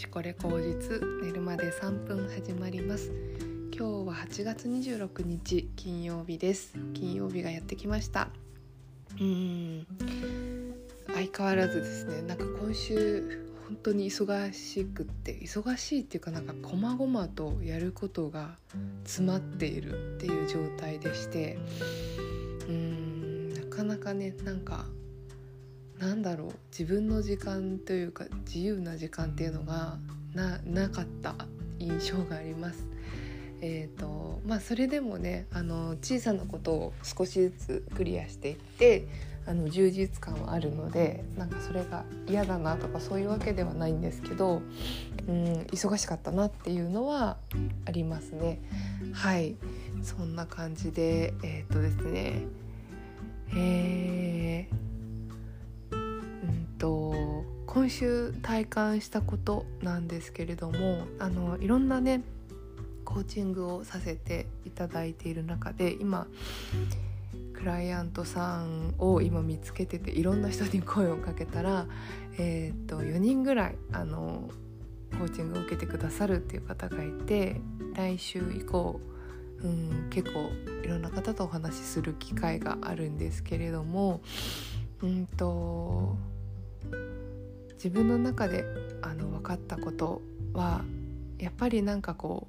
チコレ口実寝るまで3分始まります。今日は8月26日金曜日です。金曜日がやってきました。うん。相変わらずですね。なんか今週本当に忙しくって忙しいっていうかなんか細々とやることが詰まっているっていう状態でしてうーん。なかなかねなんかなんだろう自分の時間というか自由な時間っていうのがなかった印象があります。えーとまあ、それでもねあの小さなことを少しずつクリアしていってあの充実感はあるのでなんかそれが嫌だなとかそういうわけではないんですけど、うん、忙しかったなっていうのはありますね。はいそんな感じでえっ、ー、とですねえー今週体感したことなんですけれどもあのいろんなねコーチングをさせていただいている中で今クライアントさんを今見つけてていろんな人に声をかけたら、えーと、4人ぐらいあのコーチングを受けてくださるっていう方がいて来週以降、うん、結構いろんな方とお話しする機会があるんですけれどもうんと自分の中であの分かったことはやっぱりなんかこ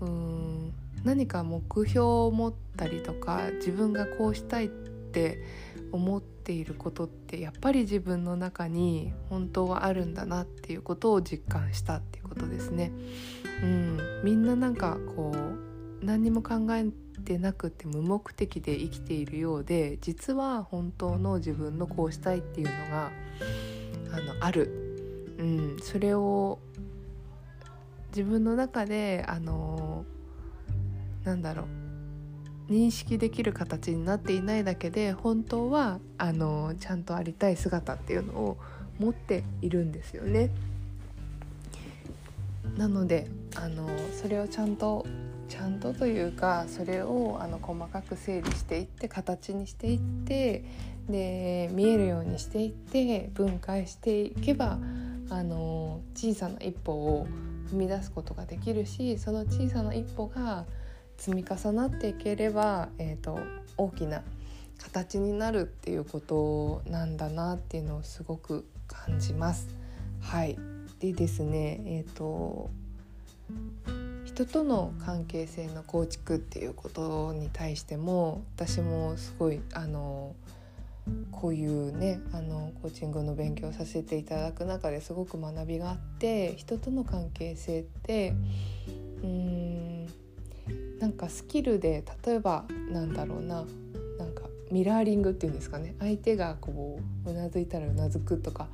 ううん何か目標を持ったりとか自分がこうしたいって思っていることってやっぱり自分の中に本当はあるんだなっていうことを実感したっていうことですね。うん、みんななんかこう何にも考えてなくて無目的で生きているようで実は本当の自分のこうしたいっていうのがあのある、うん、それを自分の中であのなんだろう。認識できる形になっていないだけで本当はあのちゃんとありたい姿っていうのを持っているんですよね。なのであのそれをちゃんとちゃんとというかそれをあの細かく整理していって形にしていってで見えるようにしていって分解していけばあの小さな一歩を踏み出すことができるしその小さな一歩が積み重なっていければ、えーと、大きな形になるっていうことなんだなっていうのをすごく感じます。はいでですねえ、ー、と人との関係性の構築っていうことに対しても私もすごいあのこういうねあのコーチングの勉強させていただく中ですごく学びがあって人との関係性ってうんなんかスキルで例えばなんだろうななんかミラーリングっていうんですかね。相手がこううなずいたらうなずくとか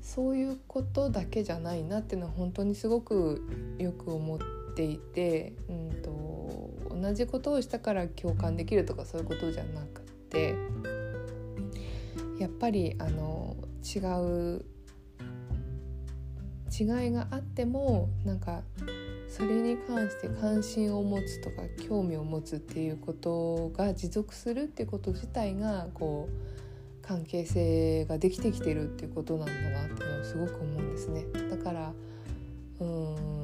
そういうことだけじゃないなっていうのは本当にすごくよく思っていて、うんと、同じことをしたから共感できるとかそういうことじゃなくてやっぱりあの違う違いがあってもなんかそれに関して関心を持つとか興味を持つっていうことが持続するっていうこと自体がこう関係性ができてきてるっていうことなんだなっていうのをすごく思うんですね。だからうーん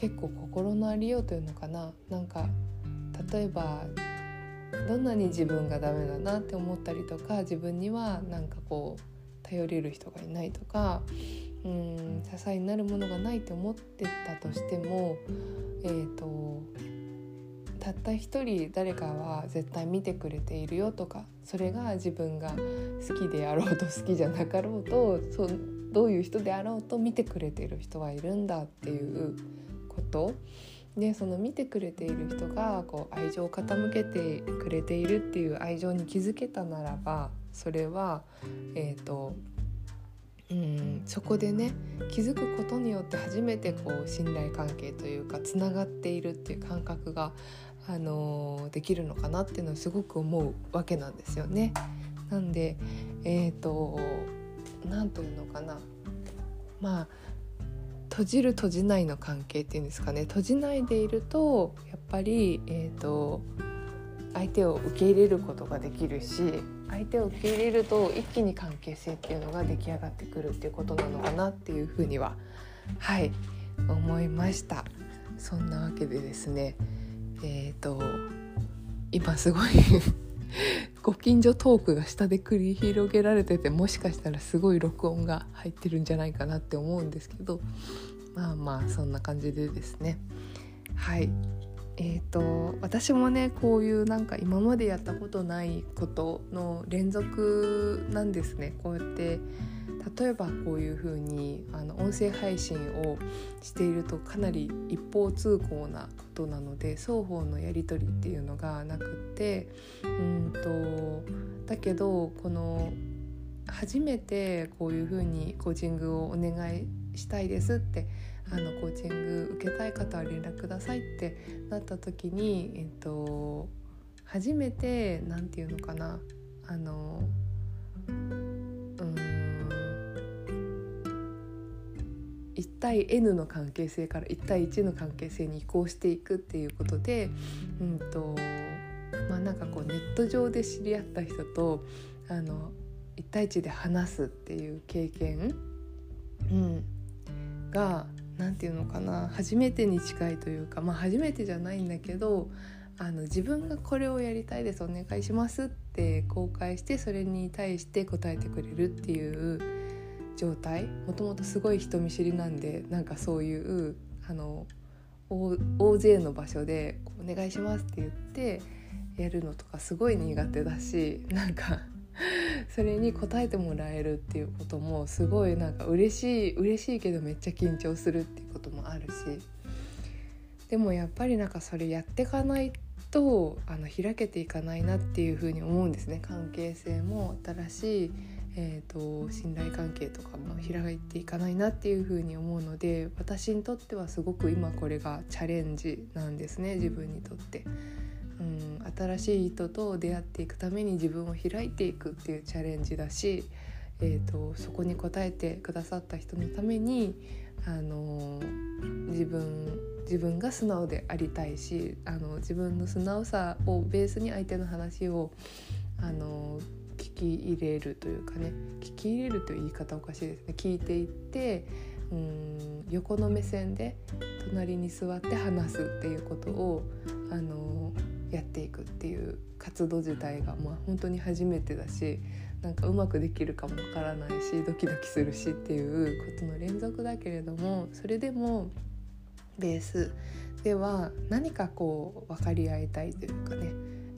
結構心のありようというのかな。なんか例えばどんなに自分がダメだなって思ったりとか自分にはなんかこう頼れる人がいないとかうん支えになるものがないって思ってたとしてもえっ、ー、とたった一人誰かは絶対見てくれているよとかそれが自分が好きであろうと好きじゃなかろうとそうどういう人であろうと見てくれている人はいるんだっていうことでその見てくれている人がこう愛情を傾けてくれているっていう愛情に気づけたならばそれは、えーとうん、そこでね気づくことによって初めてこう信頼関係というかつながっているっていう感覚が、あのー、できるのかなっていうのをすごく思うわけなんですよね。なんでえっ、ー、と何というのかなまあ閉じる閉じないの関係っていうんですかね。閉じないでいるとやっぱり、えーと、相手を受け入れることができるし相手を受け入れると一気に関係性っていうのが出来上がってくるっていうことなのかなっていうふうにははい思いました。そんなわけでですねえっ、ー、と今すごいご近所トークが下で繰り広げられててもしかしたらすごい録音が入ってるんじゃないかなって思うんですけど。まあまあそんな感じでですね。はい。えーと、私もねこういうなんか今までやったことないことの連続なんですね。こうやって例えばこういうふうにあの音声配信をしているとかなり一方通行なことなので双方のやり取りっていうのがなくってうんとだけどこの初めてこういうふうにコーチングをお願いしたいですってあのコーチング受けたい方は連絡くださいってなった時に、えっと、初めて何て言うのかなあの1対 N の関係性から1対1の関係性に移行していくっていうことで、うんとまあ、なんかこうネット上で知り合った人とあの1対1で話すっていう経験、うん、が何て言うのかな初めてに近いというかまあ初めてじゃないんだけどあの自分がこれをやりたいですお願いしますって公開してそれに対して答えてくれるっていう状態？もともとすごい人見知りなんでなんかそういうあの大勢の場所で「お願いします」って言ってやるのとかすごい苦手だしなんか それに応えてもらえるっていうこともすごいなんか嬉しい嬉しいけどめっちゃ緊張するっていうこともあるし。でもやっぱりなんかそれやってかないとあの開けていかないなっていうふうに思うんですね。関係性も新しい、えーと、信頼関係とかも開いていかないなっていうふうに思うので私にとってはすごく今これがチャレンジなんですね自分にとって。うん、新しい人と出会っていくために自分を開いていくっていうチャレンジだし、えーと、そこに応えてくださった人のために、あの自分自分が素直でありたいしあの自分の素直さをベースに相手の話を、あの聞き入れるというかね聞き入れるという言い方おかしいですね。聞いていってうん横の目線で隣に座って話すっていうことをあのやっていくっていう活動自体がまあ本当に初めてだしなんかうまくできるかもわからないしドキドキするしっていうことの連続だけれどもそれでもベースでは何かこう分かり合いたいというかね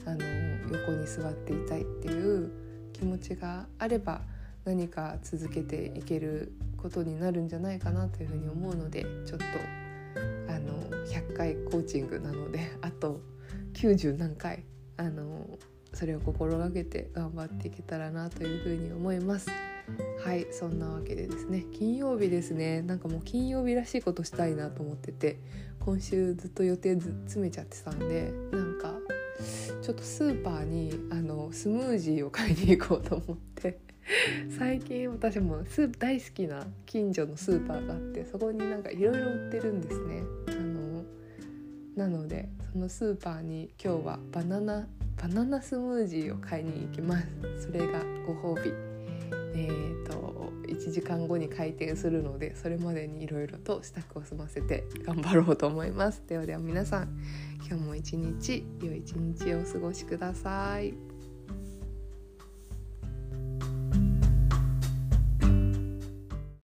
あの横に座っていたいっていう気持ちがあれば何か続けていけることになるんじゃないかなというふうに思うのでちょっとあの100回コーチングなので あと90何回あのそれを心がけて頑張っていけたらなというふうに思います。はいそんなわけでですね。金曜日ですね。なんかもう金曜日らしいことしたいなと思ってて今週ずっと予定詰めちゃってたんでなんちょっとスーパーにあのスムージーを買いに行こうと思って。最近私もスー大好きな近所のスーパーがあってそこになんかいろいろ売ってるんですね。あのなのでそのスーパーに今日はバナナバナナスムージーを買いに行きます。それがご褒美。えーと、1時間後に開店するのでそれまでにいろいろと支度を済ませて頑張ろうと思います。ではでは皆さん今日も一日良い一日をお過ごしください。